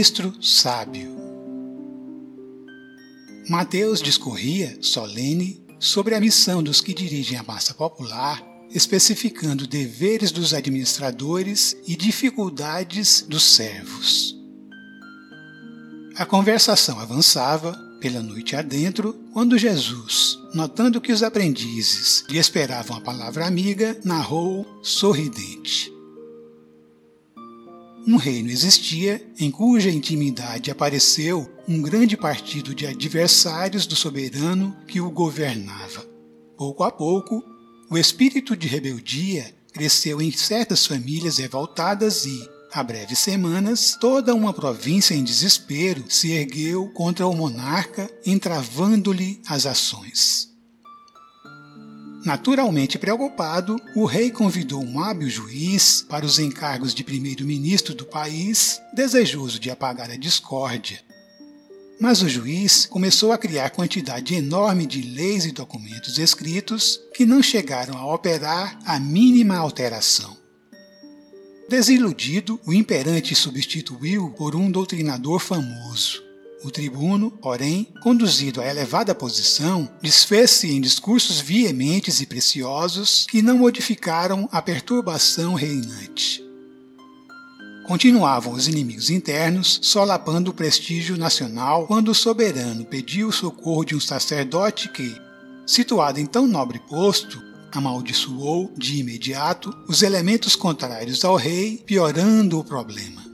Ministro sábio. Mateus discorria, solene, sobre a missão dos que dirigem a massa popular, especificando deveres dos administradores e dificuldades dos servos. A conversação avançava, pela noite adentro, quando Jesus, notando que os aprendizes lhe esperavam a palavra amiga, narrou, sorridente. Um reino existia em cuja intimidade apareceu um grande partido de adversários do soberano que o governava. Pouco a pouco, o espírito de rebeldia cresceu em certas famílias revoltadas e, há breves semanas, toda uma província em desespero se ergueu contra o monarca, entravando-lhe as ações. Naturalmente preocupado, o rei convidou um hábil juiz para os encargos de primeiro-ministro do país, desejoso de apagar a discórdia. Mas o juiz começou a criar quantidade enorme de leis e documentos escritos que não chegaram a operar a mínima alteração. Desiludido, o imperante substituiu por um doutrinador famoso. O tribuno, porém, conduzido à elevada posição, desfez-se em discursos veementes e preciosos que não modificaram a perturbação reinante. Continuavam os inimigos internos, solapando o prestígio nacional quando o soberano pediu o socorro de um sacerdote que, situado em tão nobre posto, amaldiçoou de imediato os elementos contrários ao rei, piorando o problema.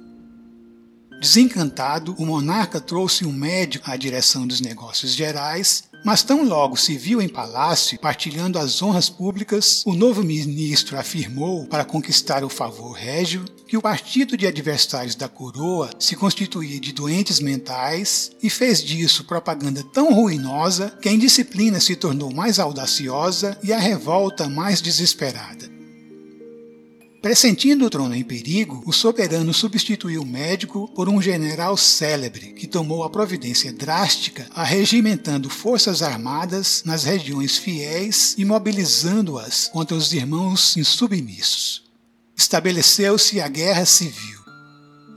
Desencantado, o monarca trouxe um médico à direção dos negócios gerais, mas tão logo se viu em palácio partilhando as honras públicas, o novo ministro afirmou, para conquistar o favor régio, que o partido de adversários da coroa se constituía de doentes mentais e fez disso propaganda tão ruinosa que a indisciplina se tornou mais audaciosa e a revolta mais desesperada. Pressentindo o trono em perigo, o soberano substituiu o médico por um general célebre que tomou a providência drástica, arregimentando forças armadas nas regiões fiéis e mobilizando-as contra os irmãos insubmissos. Estabeleceu-se a guerra civil.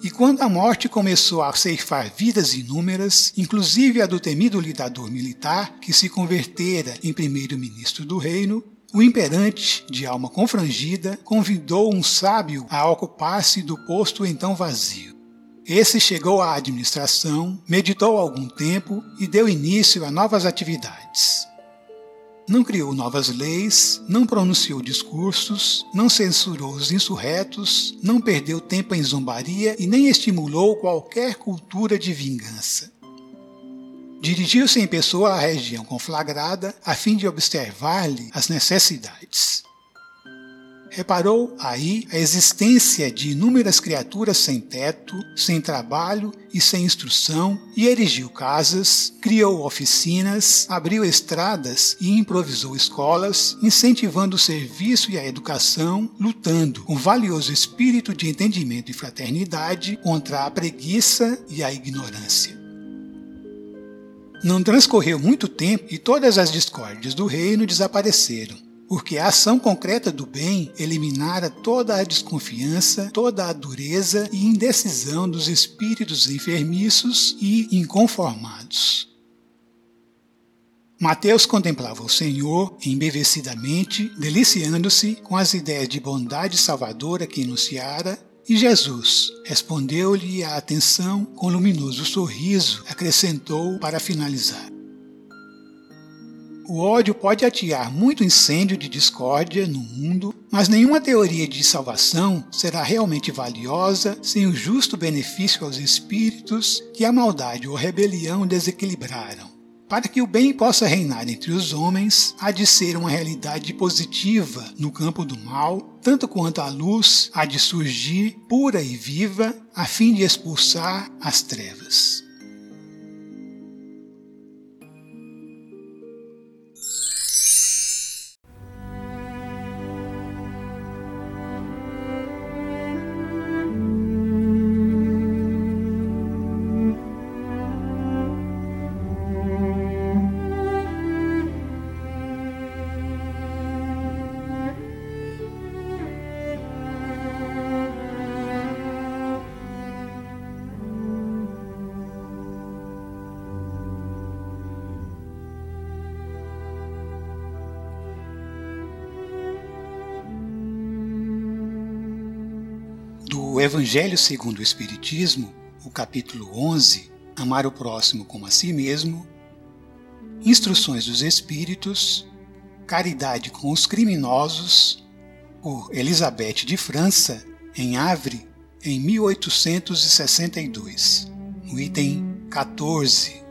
E quando a morte começou a ceifar vidas inúmeras, inclusive a do temido lidador militar, que se convertera em primeiro-ministro do reino, o imperante, de alma confrangida, convidou um sábio a ocupar-se do posto então vazio. Esse chegou à administração, meditou algum tempo e deu início a novas atividades. Não criou novas leis, não pronunciou discursos, não censurou os insurretos, não perdeu tempo em zombaria e nem estimulou qualquer cultura de vingança. Dirigiu-se em pessoa à região conflagrada a fim de observar-lhe as necessidades. Reparou aí a existência de inúmeras criaturas sem teto, sem trabalho e sem instrução, e erigiu casas, criou oficinas, abriu estradas e improvisou escolas, incentivando o serviço e a educação, lutando com valioso espírito de entendimento e fraternidade contra a preguiça e a ignorância. Não transcorreu muito tempo e todas as discórdias do reino desapareceram, porque a ação concreta do bem eliminara toda a desconfiança, toda a dureza e indecisão dos espíritos enfermiços e inconformados. Mateus contemplava o Senhor embevecidamente, deliciando-se com as ideias de bondade salvadora que enunciara, e Jesus respondeu-lhe a atenção com luminoso sorriso, acrescentou para finalizar. O ódio pode atear muito incêndio de discórdia no mundo, mas nenhuma teoria de salvação será realmente valiosa sem o justo benefício aos espíritos que a maldade ou rebelião desequilibraram. Para que o bem possa reinar entre os homens, há de ser uma realidade positiva no campo do mal, tanto quanto a luz há de surgir pura e viva, a fim de expulsar as trevas. Do Evangelho segundo o Espiritismo, o capítulo 11, Amar o próximo como a si mesmo, Instruções dos Espíritos, Caridade com os Criminosos, por Elizabeth de França, em Havre, em 1862, no item 14.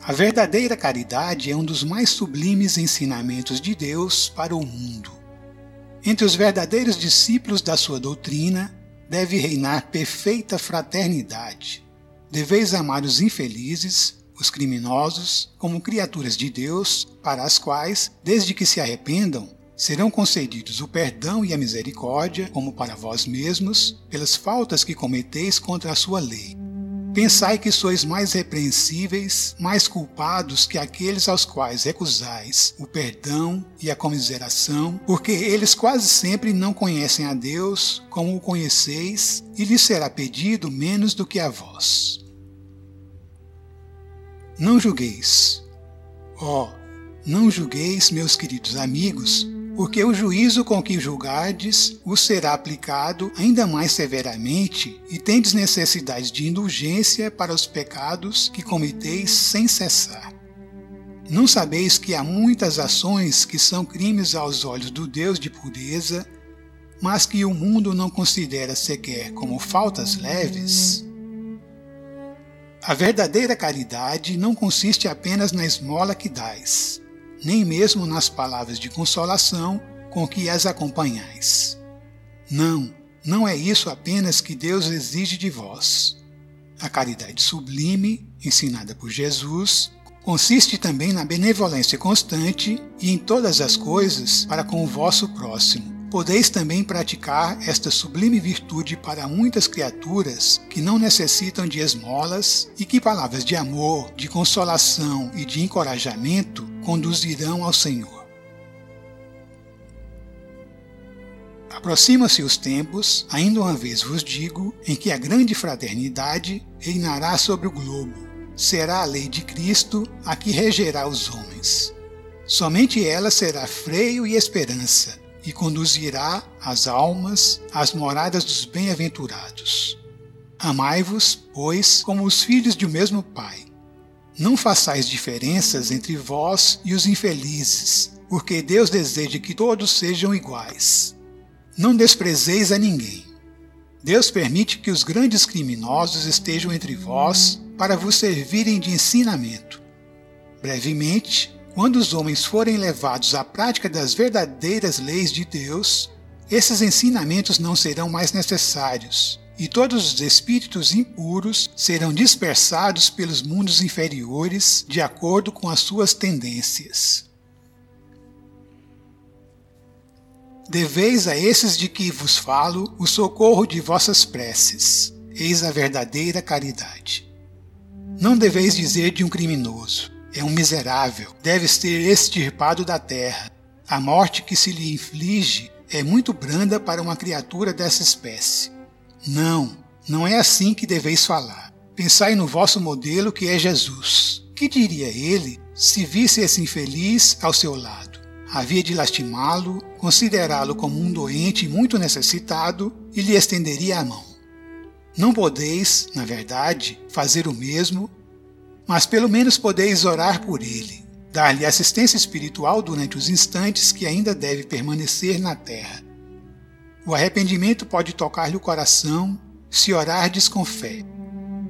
A verdadeira caridade é um dos mais sublimes ensinamentos de Deus para o mundo. Entre os verdadeiros discípulos da sua doutrina deve reinar perfeita fraternidade. Deveis amar os infelizes, os criminosos, como criaturas de Deus, para as quais, desde que se arrependam, serão concedidos o perdão e a misericórdia, como para vós mesmos, pelas faltas que cometeis contra a sua lei. Pensai que sois mais repreensíveis, mais culpados que aqueles aos quais recusais o perdão e a comiseração, porque eles quase sempre não conhecem a Deus como o conheceis, e lhes será pedido menos do que a vós. Não julgueis. Ó, oh, não julgueis, meus queridos amigos, porque o juízo com que julgardes o será aplicado ainda mais severamente, e tendes necessidade de indulgência para os pecados que cometeis sem cessar. Não sabeis que há muitas ações que são crimes aos olhos do Deus de pureza, mas que o mundo não considera sequer como faltas leves? A verdadeira caridade não consiste apenas na esmola que dais nem mesmo nas palavras de consolação com que as acompanhais. Não, não é isso apenas que Deus exige de vós. A caridade sublime, ensinada por Jesus, consiste também na benevolência constante e em todas as coisas para com o vosso próximo, Podeis também praticar esta sublime virtude para muitas criaturas que não necessitam de esmolas e que palavras de amor, de consolação e de encorajamento conduzirão ao Senhor. Aproxima-se os tempos, ainda uma vez vos digo, em que a grande fraternidade reinará sobre o globo. Será a lei de Cristo a que regerá os homens. Somente ela será freio e esperança e conduzirá as almas às moradas dos bem-aventurados. Amai-vos, pois, como os filhos de um mesmo Pai. Não façais diferenças entre vós e os infelizes, porque Deus deseja que todos sejam iguais. Não desprezeis a ninguém. Deus permite que os grandes criminosos estejam entre vós para vos servirem de ensinamento. Brevemente, quando os homens forem levados à prática das verdadeiras leis de Deus, esses ensinamentos não serão mais necessários, e todos os espíritos impuros serão dispersados pelos mundos inferiores de acordo com as suas tendências. Deveis a esses de que vos falo o socorro de vossas preces, eis a verdadeira caridade. Não deveis dizer de um criminoso, é um miserável, deve ser extirpado da terra. A morte que se lhe inflige é muito branda para uma criatura dessa espécie. Não, não é assim que deveis falar. Pensai no vosso modelo que é Jesus, Que diria ele se visse esse infeliz ao seu lado? Havia de lastimá-lo, considerá-lo como um doente muito necessitado e lhe estenderia a mão. Não podeis, na verdade, fazer o mesmo, mas pelo menos podeis orar por ele, dar-lhe assistência espiritual durante os instantes que ainda deve permanecer na terra. O arrependimento pode tocar-lhe o coração se orardes com fé.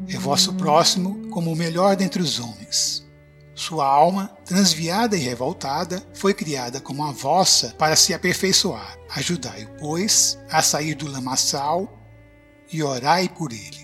É vosso próximo como o melhor dentre os homens. Sua alma, transviada e revoltada, foi criada como a vossa para se aperfeiçoar. Ajudai-o, pois, a sair do lamaçal e orai por ele.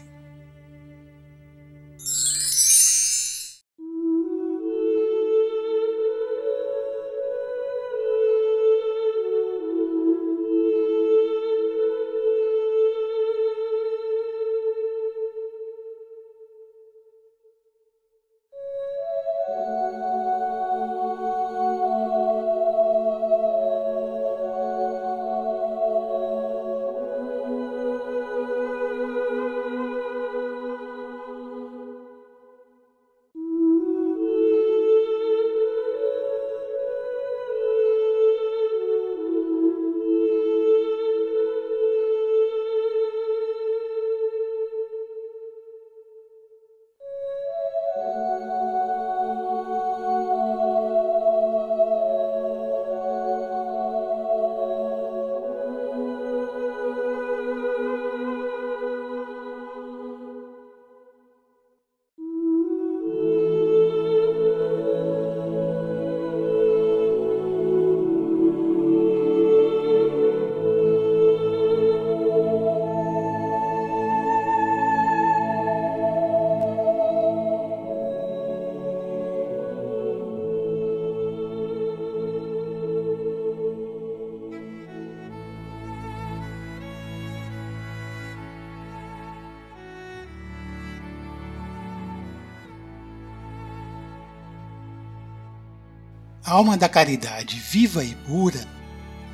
Alma da caridade viva e pura,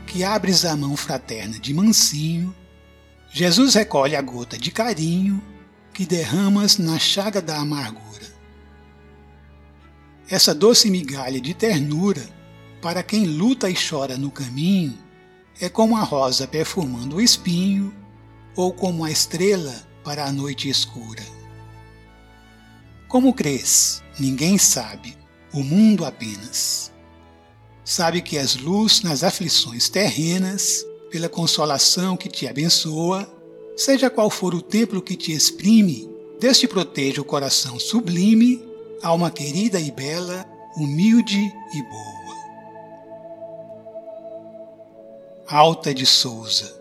que abres a mão fraterna de mansinho, Jesus recolhe a gota de carinho que derramas na chaga da amargura. Essa doce migalha de ternura, para quem luta e chora no caminho, é como a rosa perfumando o espinho, ou como a estrela para a noite escura. Como crês? Ninguém sabe, o mundo apenas sabe que és luz nas aflições terrenas, pela consolação que te abençoa, seja qual for o templo que te exprime, Deus te proteja o coração sublime, alma querida e bela, humilde e boa. Alta de Souza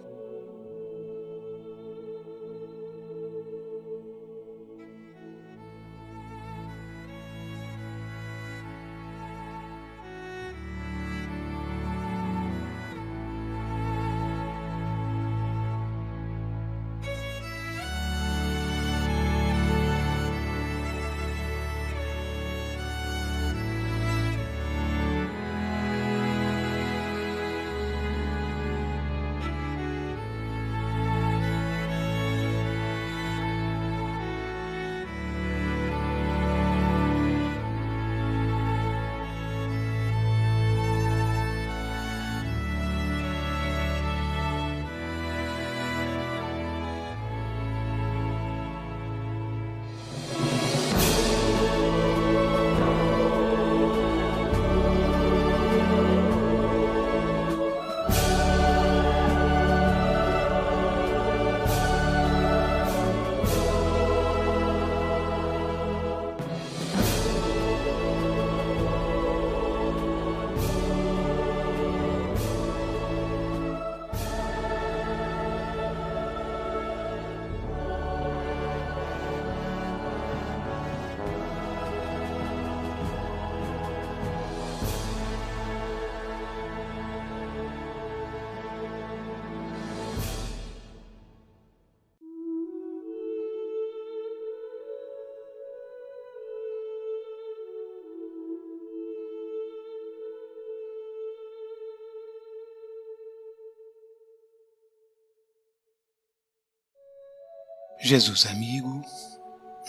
Jesus amigo,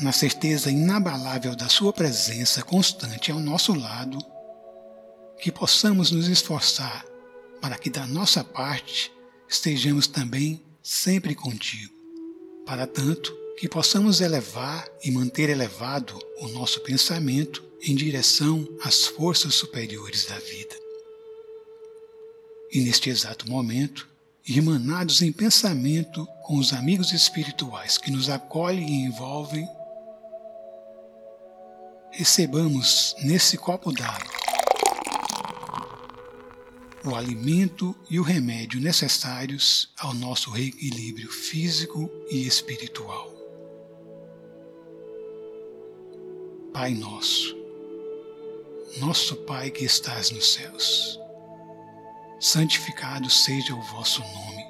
na certeza inabalável da Sua presença constante ao nosso lado, que possamos nos esforçar para que da nossa parte estejamos também sempre contigo. Para tanto, que possamos elevar e manter elevado o nosso pensamento em direção às forças superiores da vida. E neste exato momento, irmanados em pensamento com os amigos espirituais que nos acolhem e envolvem, recebamos nesse copo d'água o alimento e o remédio necessários ao nosso reequilíbrio físico e espiritual. Pai nosso, nosso Pai que estás nos céus, santificado seja o vosso nome.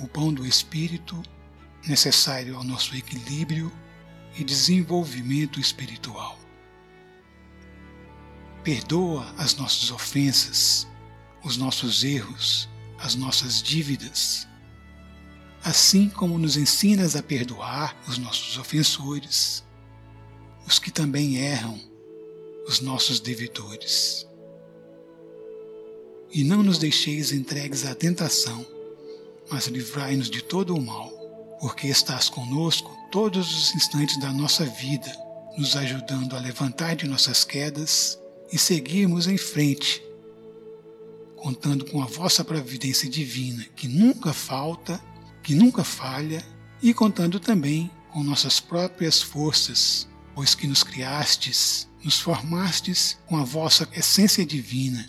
o pão do espírito, necessário ao nosso equilíbrio e desenvolvimento espiritual. Perdoa as nossas ofensas, os nossos erros, as nossas dívidas, assim como nos ensinas a perdoar os nossos ofensores, os que também erram, os nossos devedores. E não nos deixeis entregues à tentação, mas livrai-nos de todo o mal, porque estás conosco todos os instantes da nossa vida, nos ajudando a levantar de nossas quedas e seguirmos em frente, contando com a vossa providência divina, que nunca falta que nunca falha, e contando também com nossas próprias forças, pois que nos criastes, nos formastes com a vossa essência divina,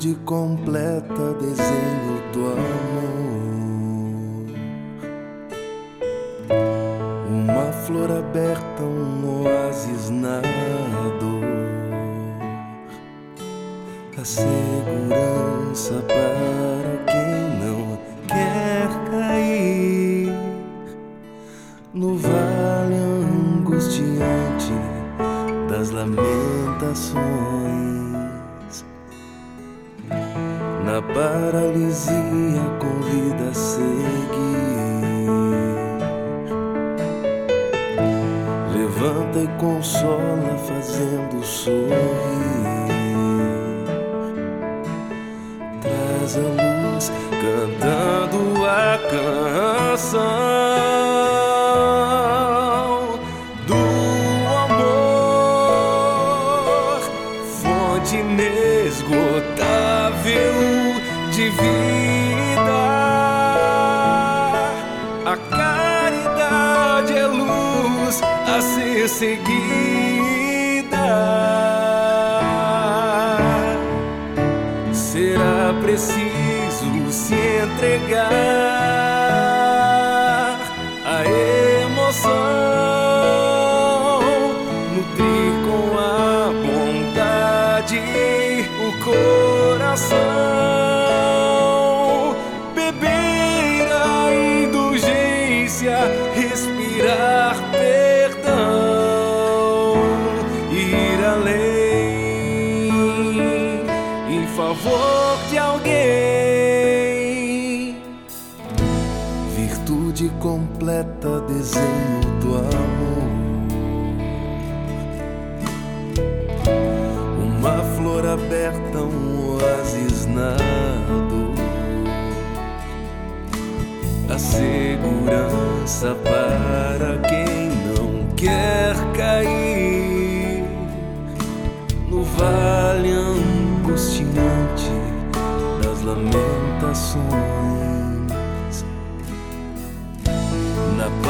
Virtude completa, desenho do amor. Paralisia convida a seguir. Levanta e consola, fazendo sorrir. Traz a luz, cantando a canção. Será preciso se entregar a emoção, desenho do amor. Uma flor aberta, um oásis na dor. A segurança para quem não quer cair no vale angustiante das lamentações.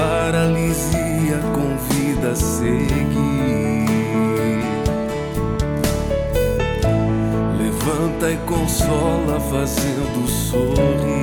Paralisia convida a seguir. Levanta e consola, fazendo sorrir.